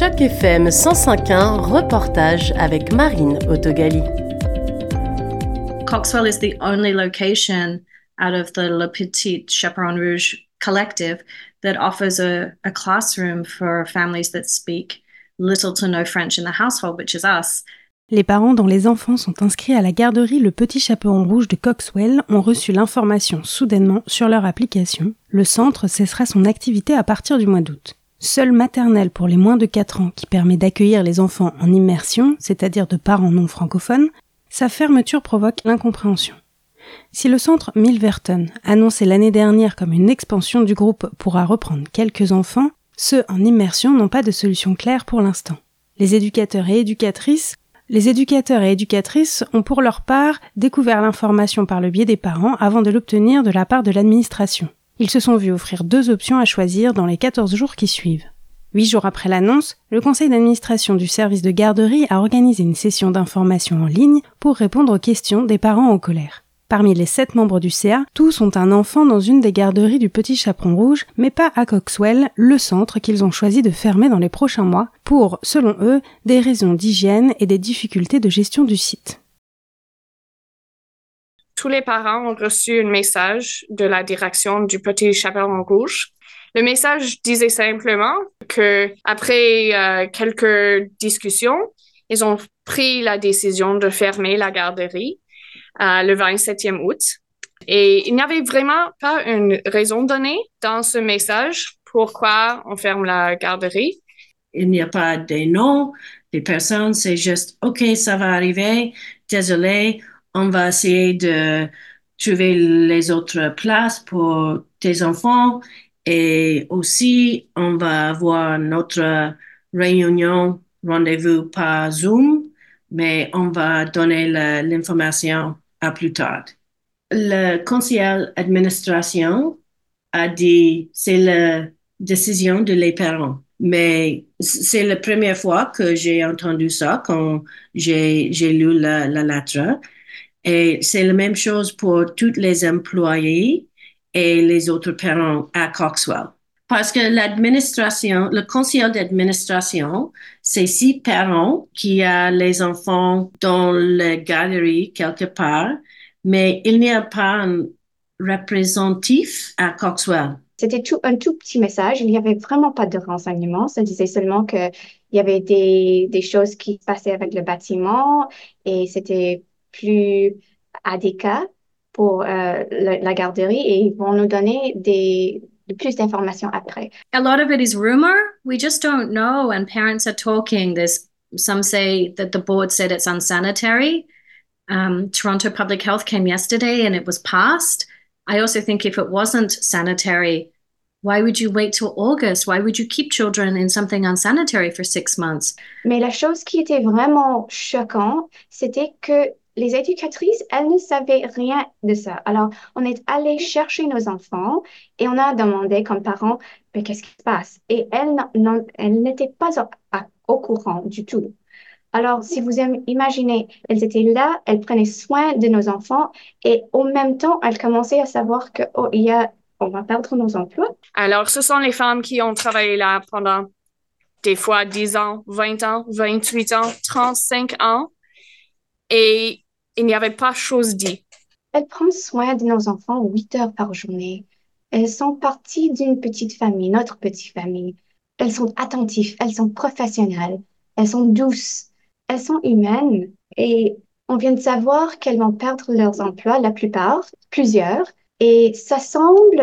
Choc FM 105.1, reportage avec Marine Autogali. Coxwell is the only location out of the Le Petit Chaperon Rouge collective that offers a, a classroom for families that speak little to no French in the household, which is us. Les parents dont les enfants sont inscrits à la garderie Le Petit Chaperon Rouge de Coxwell ont reçu l'information soudainement sur leur application. Le centre cessera son activité à partir du mois d'août. Seule maternelle pour les moins de 4 ans qui permet d'accueillir les enfants en immersion, c'est-à-dire de parents non francophones, sa fermeture provoque l'incompréhension. Si le centre Milverton, annoncé l'année dernière comme une expansion du groupe, pourra reprendre quelques enfants, ceux en immersion n'ont pas de solution claire pour l'instant. Les éducateurs et éducatrices les éducateurs et éducatrices ont pour leur part découvert l'information par le biais des parents avant de l'obtenir de la part de l'administration. Ils se sont vus offrir deux options à choisir dans les 14 jours qui suivent. Huit jours après l'annonce, le conseil d'administration du service de garderie a organisé une session d'information en ligne pour répondre aux questions des parents en colère. Parmi les sept membres du CA, tous ont un enfant dans une des garderies du Petit Chaperon Rouge, mais pas à Coxwell, le centre qu'ils ont choisi de fermer dans les prochains mois pour, selon eux, des raisons d'hygiène et des difficultés de gestion du site. Tous les parents ont reçu un message de la direction du Petit Chaperon Rouge. Le message disait simplement que après euh, quelques discussions, ils ont pris la décision de fermer la garderie euh, le 27e août. Et il n'y avait vraiment pas une raison donnée dans ce message pourquoi on ferme la garderie. Il n'y a pas des noms des personnes, c'est juste OK, ça va arriver, désolé, on va essayer de trouver les autres places pour tes enfants et aussi on va avoir notre réunion, rendez-vous par Zoom, mais on va donner l'information à plus tard. Le conseiller d'administration a dit c'est la décision de les parents. Mais c'est la première fois que j'ai entendu ça quand j'ai lu la lettre. Et c'est la même chose pour tous les employés et les autres parents à Coxwell. Parce que l'administration, le conseil d'administration, c'est six parents qui a les enfants dans la galerie quelque part, mais il n'y a pas un représentatif à Coxwell. C'était tout, un tout petit message. Il n'y avait vraiment pas de renseignements. Ça disait seulement qu'il y avait des, des choses qui se passaient avec le bâtiment et c'était plus pour euh, la, la, garderie et ils vont nous donner des, plus d'informations après. A lot of it is rumor. We just don't know. And parents are talking. There's some say that the board said it's unsanitary. Um, Toronto Public Health came yesterday and it was passed. I also think if it wasn't sanitary, why would you wait till August? Why would you keep children in something unsanitary for six months? Mais la chose qui était vraiment choquant, c'était que les éducatrices, elles ne savaient rien de ça. Alors, on est allé chercher nos enfants et on a demandé comme parents, mais qu'est-ce qui se passe? Et elles, n'étaient pas au, courant du tout. Alors, si vous imaginez, elles étaient là, elles prenaient soin de nos enfants et au même temps, elles commençaient à savoir que, oh, il y a, on va perdre nos emplois. Alors, ce sont les femmes qui ont travaillé là pendant des fois 10 ans, 20 ans, 28 ans, 35 ans et il n'y avait pas chose dit. Elle prend soin de nos enfants huit heures par journée. Elles sont parties d'une petite famille, notre petite famille. Elles sont attentives, elles sont professionnelles, elles sont douces, elles sont humaines et on vient de savoir qu'elles vont perdre leurs emplois, la plupart, plusieurs. Et ça semble,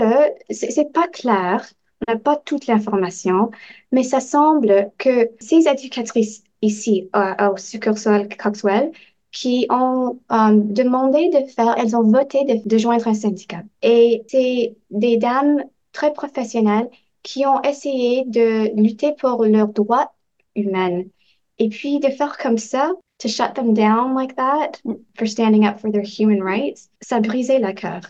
c'est pas clair, on n'a pas toute l'information, mais ça semble que ces éducatrices ici au succursale Coxwell qui ont euh, demandé de faire, elles ont voté de, joindre un syndicat. Et c'est des dames très professionnelles qui ont essayé de lutter pour leurs droits humains. Et puis de faire comme ça, to shut them down like that for standing up for their human rights, ça brisait le cœur.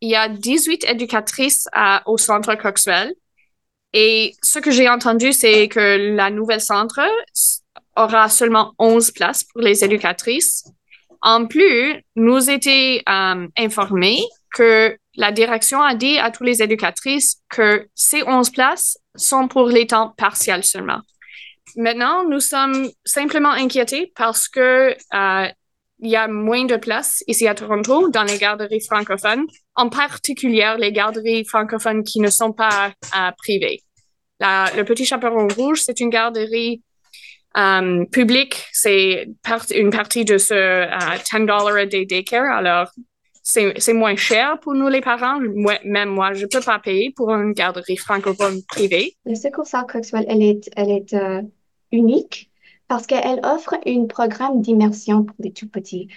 Il y a 18 éducatrices au centre Coxwell. Et ce que j'ai entendu, c'est que la nouvelle centre aura seulement 11 places pour les éducatrices. En plus, nous étions euh, informés que la direction a dit à toutes les éducatrices que ces 11 places sont pour les temps partiels seulement. maintenant, nous sommes simplement inquiétés parce que euh, il y a moins de place ici à Toronto dans les garderies francophones, en particulier les garderies francophones qui ne sont pas euh, privées. le Petit Chaperon Rouge, c'est une garderie euh, publique, c'est une partie de ce euh, 10 a day daycare. Alors, c'est moins cher pour nous les parents. même moi, je peux pas payer pour une garderie francophone privée. Le secours Coxwell, elle est, elle est euh, unique parce qu'elle offre un programme d'immersion pour les tout petits.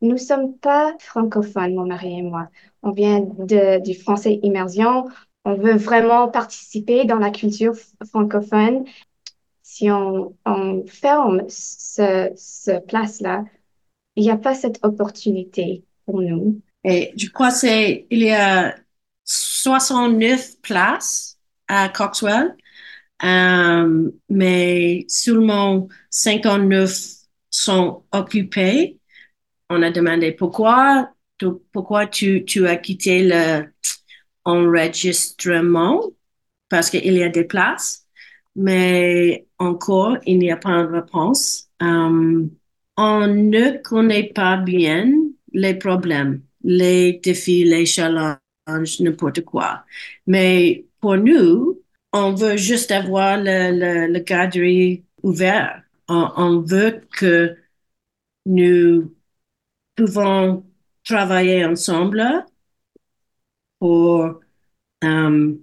Nous sommes pas francophones, mon mari et moi. On vient de, du français immersion. On veut vraiment participer dans la culture francophone. Si on, ferme ce, ce place-là, il n'y a pas cette opportunité pour nous. Et je crois c'est il y a 69 places à Coxwell, euh, mais seulement 59 sont occupés. On a demandé pourquoi, pourquoi tu, tu as quitté le enregistrement? Parce qu'il y a des places, mais encore, il n'y a pas de réponse. Euh, on ne connaît pas bien les problèmes les défis, les challenges, n'importe quoi. Mais pour nous, on veut juste avoir le, le, le ouvert. On, veut que nous pouvons travailler ensemble pour euh,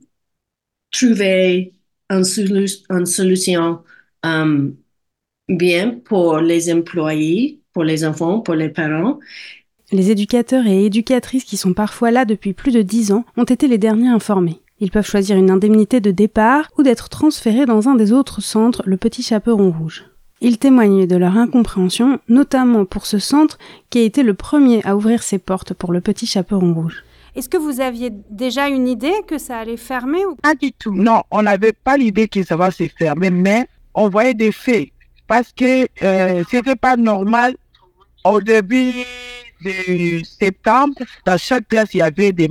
trouver une, solution euh, bien pour les employés, pour les enfants, pour les parents les éducateurs et éducatrices qui sont parfois là depuis plus de dix ans ont été les derniers informés. Ils peuvent choisir une indemnité de départ ou d'être transférés dans un des autres centres, le Petit Chaperon Rouge. Ils témoignent de leur incompréhension, notamment pour ce centre qui a été le premier à ouvrir ses portes pour le Petit Chaperon Rouge. Est-ce que vous aviez déjà une idée que ça allait fermer ou Pas du tout. Non, on n'avait pas l'idée que ça va se fermer, mais on voyait des faits parce que euh, c'était pas normal. Au début, de septembre, dans chaque classe, il y avait des,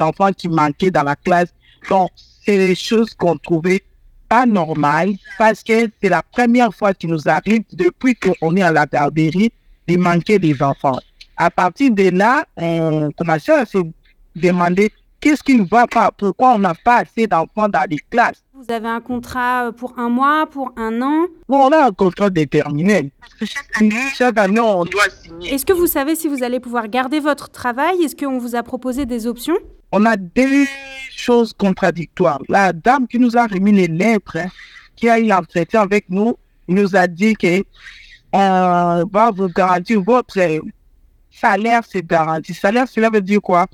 enfants qui manquaient dans la classe. Donc, c'est des choses qu'on trouvait pas normales parce que c'est la première fois qu'il nous arrive depuis qu'on est à la garderie de manquer des enfants. À partir de là, on commençait à se demander qu'est-ce qui ne va pas, pourquoi on n'a pas assez d'enfants dans les classes. Vous avez un contrat euh, pour un mois, pour un an? Bon, On a un contrat déterminé. chaque année, chaque année, on doit signer. Est-ce que vous savez si vous allez pouvoir garder votre travail? Est-ce qu'on vous a proposé des options? On a des choses contradictoires. La dame qui nous a remis les lettres, hein, qui a eu l'entretien avec nous, nous a dit que euh, va vous garantir votre salaire, c'est garanti. Salaire, cela veut dire quoi?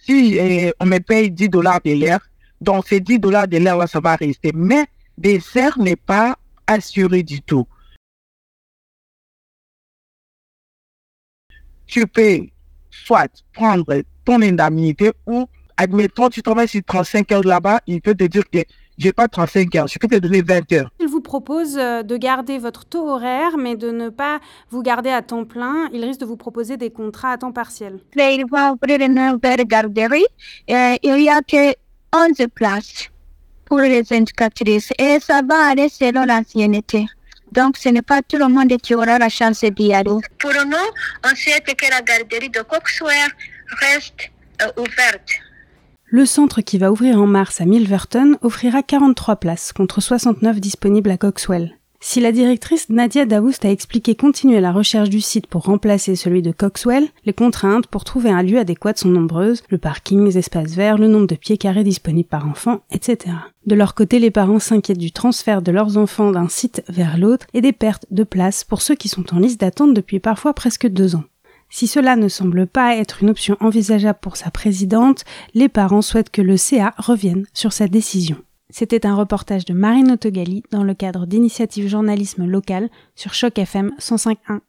Si euh, on me paye 10 dollars de l'air, donc, ces 10 dollars de l'heure, ça va rester. Mais dessert n'est pas assuré du tout. Tu peux soit prendre ton indemnité ou, admettons, tu travailles sur 35 heures là-bas, il peut te dire que j'ai pas 35 heures, je peux te donner 20 heures. Il vous propose euh, de garder votre taux horaire, mais de ne pas vous garder à temps plein. Il risque de vous proposer des contrats à temps partiel. Il va ouvrir une nouvelle garderie. il y a que 11 places pour les éducatrices et ça va aller selon l'ancienneté. Donc, ce n'est pas tout le monde qui aura la chance d'y aller. Pour nous, on souhaite que la garderie de Coxware reste euh, ouverte. Le centre qui va ouvrir en mars à Milverton offrira 43 places contre 69 disponibles à Coxwell. Si la directrice Nadia Daoust a expliqué continuer la recherche du site pour remplacer celui de Coxwell, les contraintes pour trouver un lieu adéquat sont nombreuses, le parking, les espaces verts, le nombre de pieds carrés disponibles par enfant, etc. De leur côté, les parents s'inquiètent du transfert de leurs enfants d'un site vers l'autre et des pertes de place pour ceux qui sont en liste d'attente depuis parfois presque deux ans. Si cela ne semble pas être une option envisageable pour sa présidente, les parents souhaitent que le CA revienne sur sa décision. C'était un reportage de Marine Autogali dans le cadre d'initiative journalisme local sur Choc FM 105.1.